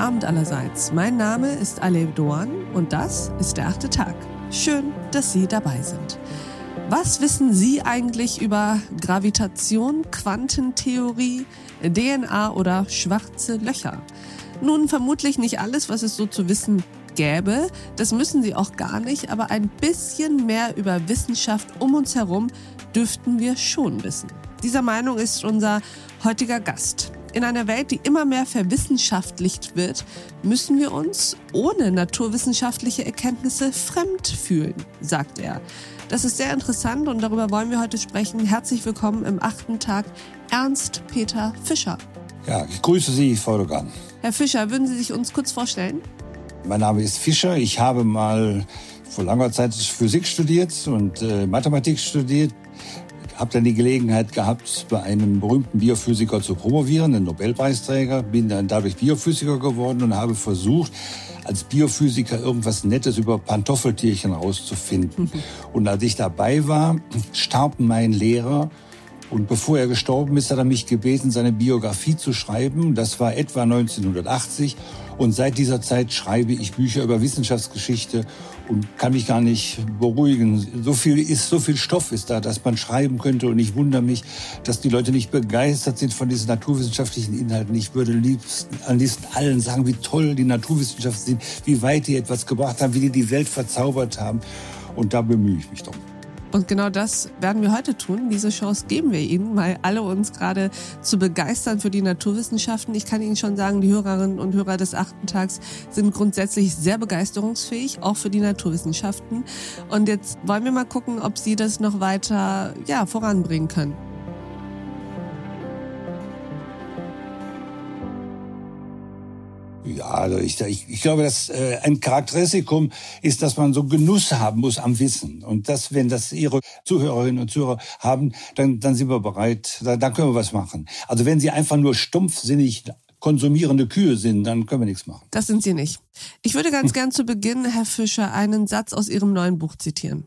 Abend allerseits. Mein Name ist Alev Doan und das ist der achte Tag. Schön, dass Sie dabei sind. Was wissen Sie eigentlich über Gravitation, Quantentheorie, DNA oder schwarze Löcher? Nun, vermutlich nicht alles, was es so zu wissen gäbe. Das müssen Sie auch gar nicht, aber ein bisschen mehr über Wissenschaft um uns herum dürften wir schon wissen. Dieser Meinung ist unser heutiger Gast. In einer Welt, die immer mehr verwissenschaftlicht wird, müssen wir uns ohne naturwissenschaftliche Erkenntnisse fremd fühlen, sagt er. Das ist sehr interessant und darüber wollen wir heute sprechen. Herzlich willkommen im achten Tag, Ernst Peter Fischer. Ja, ich grüße Sie, Frau Dogan. Herr Fischer, würden Sie sich uns kurz vorstellen? Mein Name ist Fischer. Ich habe mal vor langer Zeit Physik studiert und äh, Mathematik studiert habe dann die Gelegenheit gehabt, bei einem berühmten Biophysiker zu promovieren, einen Nobelpreisträger, bin dann dadurch Biophysiker geworden und habe versucht, als Biophysiker irgendwas Nettes über Pantoffeltierchen rauszufinden. Und als ich dabei war, starb mein Lehrer und bevor er gestorben ist, hat er mich gebeten, seine Biografie zu schreiben. Das war etwa 1980. Und seit dieser Zeit schreibe ich Bücher über Wissenschaftsgeschichte und kann mich gar nicht beruhigen. So viel ist, so viel Stoff ist da, dass man schreiben könnte. Und ich wundere mich, dass die Leute nicht begeistert sind von diesen naturwissenschaftlichen Inhalten. Ich würde liebsten, am liebsten allen sagen, wie toll die Naturwissenschaften sind, wie weit die etwas gebracht haben, wie die die Welt verzaubert haben. Und da bemühe ich mich drum. Und genau das werden wir heute tun. Diese Chance geben wir Ihnen, weil alle uns gerade zu begeistern für die Naturwissenschaften. Ich kann Ihnen schon sagen, die Hörerinnen und Hörer des achten Tags sind grundsätzlich sehr begeisterungsfähig, auch für die Naturwissenschaften. Und jetzt wollen wir mal gucken, ob Sie das noch weiter ja, voranbringen können. Ja, also ich, ich, ich glaube, dass äh, ein Charakteristikum ist, dass man so Genuss haben muss am Wissen. Und das, wenn das Ihre Zuhörerinnen und Zuhörer haben, dann, dann sind wir bereit, dann, dann können wir was machen. Also wenn Sie einfach nur stumpfsinnig konsumierende Kühe sind, dann können wir nichts machen. Das sind Sie nicht. Ich würde ganz gern zu Beginn, Herr Fischer, einen Satz aus Ihrem neuen Buch zitieren.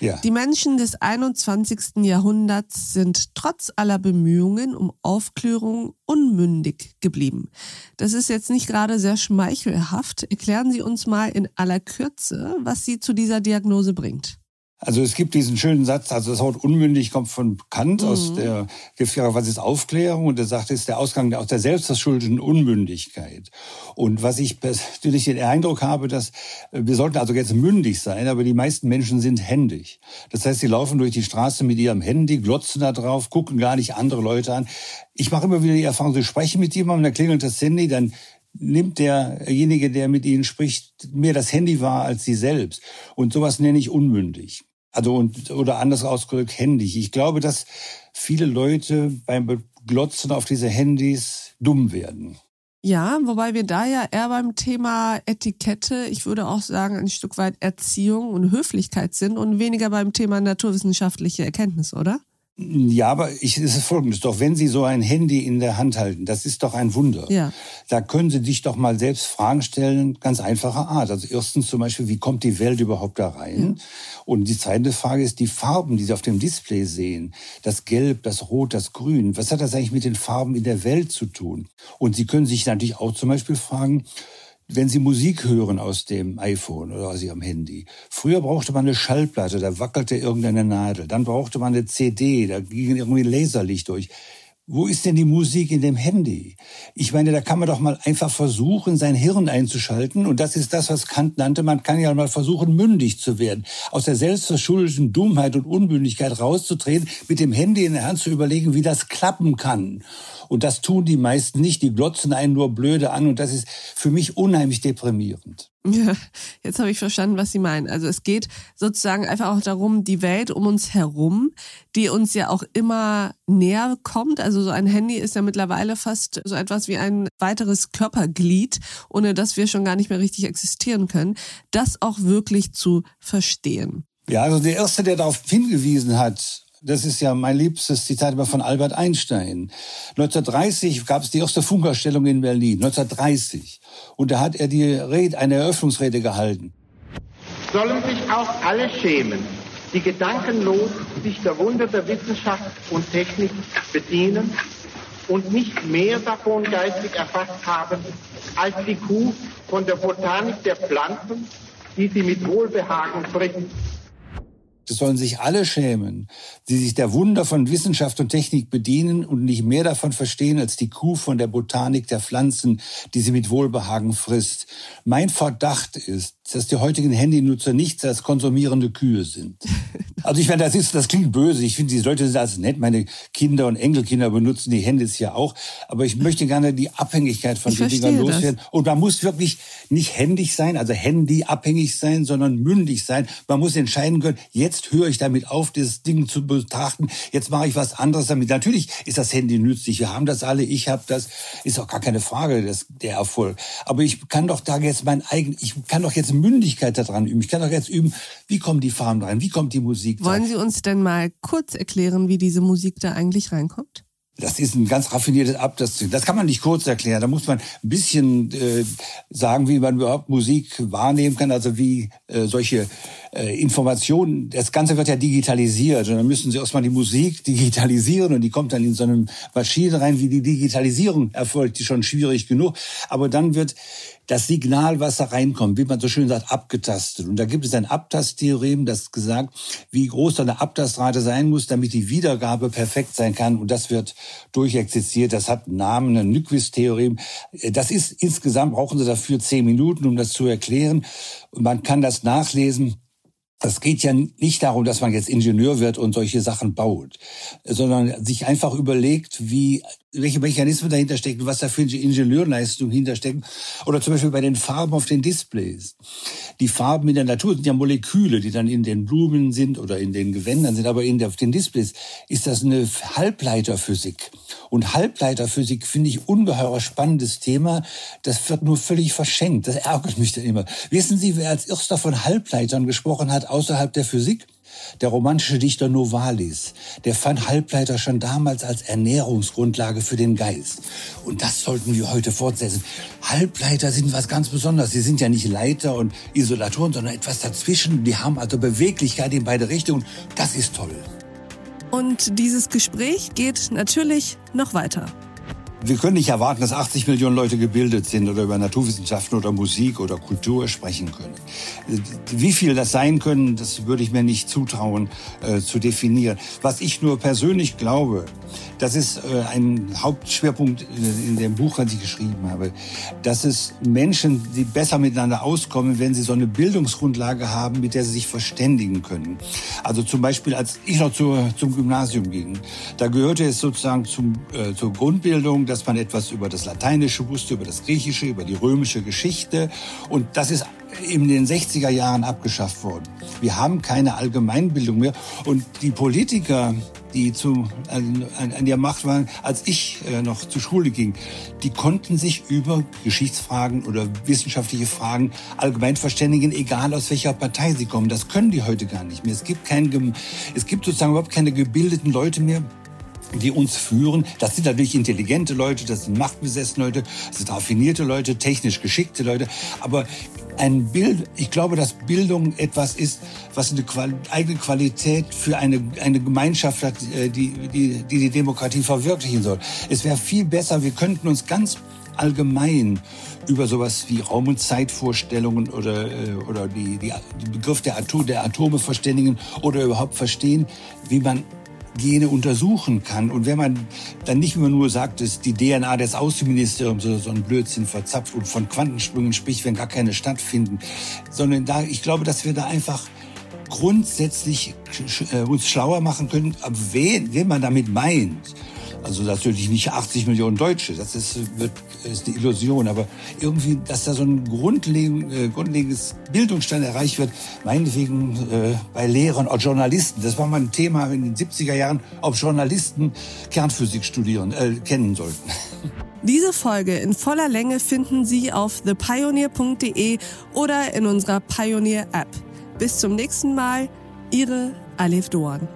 Ja. Die Menschen des 21. Jahrhunderts sind trotz aller Bemühungen um Aufklärung unmündig geblieben. Das ist jetzt nicht gerade sehr schmeichelhaft. Erklären Sie uns mal in aller Kürze, was Sie zu dieser Diagnose bringt. Also es gibt diesen schönen Satz, also das Wort unmündig kommt von Kant mhm. aus der was ist Aufklärung? Und er sagt, es ist der Ausgang aus der selbstverschuldeten Unmündigkeit. Und was ich persönlich den Eindruck habe, dass äh, wir sollten also jetzt mündig sein, aber die meisten Menschen sind händig. Das heißt, sie laufen durch die Straße mit ihrem Handy, glotzen da drauf, gucken gar nicht andere Leute an. Ich mache immer wieder die Erfahrung, sie sprechen mit jemandem, dann klingelt das Handy, dann nimmt derjenige, der mit ihnen spricht, mehr das Handy wahr als sie selbst. Und sowas nenne ich unmündig. Also und, oder anders ausgedrückt händig. Ich glaube, dass viele Leute beim Glotzen auf diese Handys dumm werden. Ja, wobei wir da ja eher beim Thema Etikette, ich würde auch sagen, ein Stück weit Erziehung und Höflichkeit sind und weniger beim Thema naturwissenschaftliche Erkenntnis, oder? Ja, aber ich, es ist folgendes, doch wenn Sie so ein Handy in der Hand halten, das ist doch ein Wunder. Ja. Da können Sie sich doch mal selbst Fragen stellen, ganz einfacher Art. Also erstens zum Beispiel, wie kommt die Welt überhaupt da rein? Ja. Und die zweite Frage ist, die Farben, die Sie auf dem Display sehen, das Gelb, das Rot, das Grün, was hat das eigentlich mit den Farben in der Welt zu tun? Und Sie können sich natürlich auch zum Beispiel fragen, wenn Sie Musik hören aus dem iPhone oder aus Ihrem Handy. Früher brauchte man eine Schallplatte, da wackelte irgendeine Nadel. Dann brauchte man eine CD, da ging irgendwie Laserlicht durch. Wo ist denn die Musik in dem Handy? Ich meine, da kann man doch mal einfach versuchen, sein Hirn einzuschalten. Und das ist das, was Kant nannte. Man kann ja mal versuchen, mündig zu werden. Aus der selbstverschuldeten Dummheit und Unmündigkeit rauszutreten, mit dem Handy in der Hand zu überlegen, wie das klappen kann. Und das tun die meisten nicht. Die glotzen einen nur blöde an. Und das ist für mich unheimlich deprimierend. Ja, jetzt habe ich verstanden, was Sie meinen. Also es geht sozusagen einfach auch darum, die Welt um uns herum, die uns ja auch immer näher kommt. Also so ein Handy ist ja mittlerweile fast so etwas wie ein weiteres Körperglied, ohne dass wir schon gar nicht mehr richtig existieren können. Das auch wirklich zu verstehen. Ja, also der Erste, der darauf hingewiesen hat, das ist ja mein liebstes Zitat immer von Albert Einstein. 1930 gab es die erste Funkausstellung in Berlin, 1930. Und da hat er die Rede, eine Eröffnungsrede gehalten. Sollen sich auch alle schämen, die gedankenlos sich der Wunder der Wissenschaft und Technik bedienen und nicht mehr davon geistig erfasst haben als die Kuh von der Botanik der Pflanzen, die sie mit Wohlbehagen frisst. Das sollen sich alle schämen, die sich der Wunder von Wissenschaft und Technik bedienen und nicht mehr davon verstehen als die Kuh von der Botanik der Pflanzen, die sie mit Wohlbehagen frisst. Mein Verdacht ist, dass die heutigen Handynutzer nichts als konsumierende Kühe sind. Also ich meine, das ist, das klingt böse. Ich finde, die Leute sind das nett. Meine Kinder und Enkelkinder benutzen die Handys ja auch. Aber ich möchte gerne die Abhängigkeit von ich den Dingern loswerden. Das. Und man muss wirklich nicht händig sein, also handyabhängig sein, sondern mündig sein. Man muss entscheiden können, jetzt höre ich damit auf, dieses Ding zu betrachten. Jetzt mache ich was anderes damit. Natürlich ist das Handy nützlich. Wir haben das alle. Ich habe das. Ist auch gar keine Frage, das, der Erfolg. Aber ich kann doch da jetzt mein eigen, ich kann doch jetzt Mündigkeit daran üben. Ich kann doch jetzt üben, wie kommen die Farben rein, wie kommt die Musik Wollen rein. Sie uns denn mal kurz erklären, wie diese Musik da eigentlich reinkommt? Das ist ein ganz raffiniertes Abtasting. Das kann man nicht kurz erklären. Da muss man ein bisschen äh, sagen, wie man überhaupt Musik wahrnehmen kann, also wie äh, solche Informationen. Das Ganze wird ja digitalisiert und dann müssen Sie erstmal die Musik digitalisieren und die kommt dann in so eine Maschine rein, wie die Digitalisierung erfolgt, die schon schwierig genug. Aber dann wird das Signal, was da reinkommt, wie man so schön sagt, abgetastet. Und da gibt es ein Abtasttheorem, das gesagt, wie groß eine Abtastrate sein muss, damit die Wiedergabe perfekt sein kann. Und das wird durchexerziert. Das hat einen Namen, ein Nyquist-Theorem. Das ist insgesamt, brauchen Sie dafür zehn Minuten, um das zu erklären. Und man kann das nachlesen das geht ja nicht darum, dass man jetzt Ingenieur wird und solche Sachen baut, sondern sich einfach überlegt, wie, welche Mechanismen dahinter stecken, was da für Ingenieurleistungen hinterstecken. Oder zum Beispiel bei den Farben auf den Displays. Die Farben in der Natur sind ja Moleküle, die dann in den Blumen sind oder in den Gewändern sind, aber in der, auf den Displays ist das eine Halbleiterphysik. Und Halbleiterphysik finde ich ungeheuer spannendes Thema. Das wird nur völlig verschenkt. Das ärgert mich dann immer. Wissen Sie, wer als erster von Halbleitern gesprochen hat außerhalb der Physik? Der romantische Dichter Novalis, der fand Halbleiter schon damals als Ernährungsgrundlage für den Geist. Und das sollten wir heute fortsetzen. Halbleiter sind was ganz Besonderes. Sie sind ja nicht Leiter und Isolatoren, sondern etwas dazwischen. Die haben also Beweglichkeit in beide Richtungen. Das ist toll. Und dieses Gespräch geht natürlich noch weiter. Wir können nicht erwarten, dass 80 Millionen Leute gebildet sind oder über Naturwissenschaften oder Musik oder Kultur sprechen können. Wie viel das sein können, das würde ich mir nicht zutrauen äh, zu definieren. Was ich nur persönlich glaube, das ist äh, ein Hauptschwerpunkt in dem Buch, das ich geschrieben habe, dass es Menschen, die besser miteinander auskommen, wenn sie so eine Bildungsgrundlage haben, mit der sie sich verständigen können. Also zum Beispiel, als ich noch zur, zum Gymnasium ging, da gehörte es sozusagen zum, äh, zur Grundbildung, dass man etwas über das Lateinische wusste, über das Griechische, über die römische Geschichte. Und das ist in den 60er Jahren abgeschafft worden. Wir haben keine Allgemeinbildung mehr. Und die Politiker, die zu, an, an der Macht waren, als ich äh, noch zur Schule ging, die konnten sich über Geschichtsfragen oder wissenschaftliche Fragen allgemein verständigen, egal aus welcher Partei sie kommen. Das können die heute gar nicht mehr. Es gibt, kein, es gibt sozusagen überhaupt keine gebildeten Leute mehr, die uns führen. Das sind natürlich intelligente Leute, das sind machtbesessene Leute, das sind raffinierte Leute, technisch geschickte Leute. Aber ein Bild, ich glaube, dass Bildung etwas ist, was eine eigene Qualität für eine, eine Gemeinschaft hat, äh, die, die, die die Demokratie verwirklichen soll. Es wäre viel besser, wir könnten uns ganz allgemein über sowas wie Raum- und Zeitvorstellungen oder, äh, oder die, die, die Begriff der, Atom, der Atome verständigen oder überhaupt verstehen, wie man Gene untersuchen kann. Und wenn man dann nicht immer nur sagt, dass die DNA des Außenministeriums so, so ein Blödsinn verzapft und von Quantensprüngen spricht, wenn gar keine stattfinden, sondern da, ich glaube, dass wir da einfach grundsätzlich äh, uns schlauer machen können, wen, wen man damit meint also natürlich nicht 80 Millionen Deutsche, das ist, wird, ist eine Illusion, aber irgendwie, dass da so ein grundlegend, äh, grundlegendes Bildungsstand erreicht wird, meinetwegen äh, bei Lehrern, auch Journalisten. Das war mal ein Thema in den 70er Jahren, ob Journalisten Kernphysik studieren, äh, kennen sollten. Diese Folge in voller Länge finden Sie auf thepioneer.de oder in unserer Pioneer App. Bis zum nächsten Mal, Ihre Alef Doan.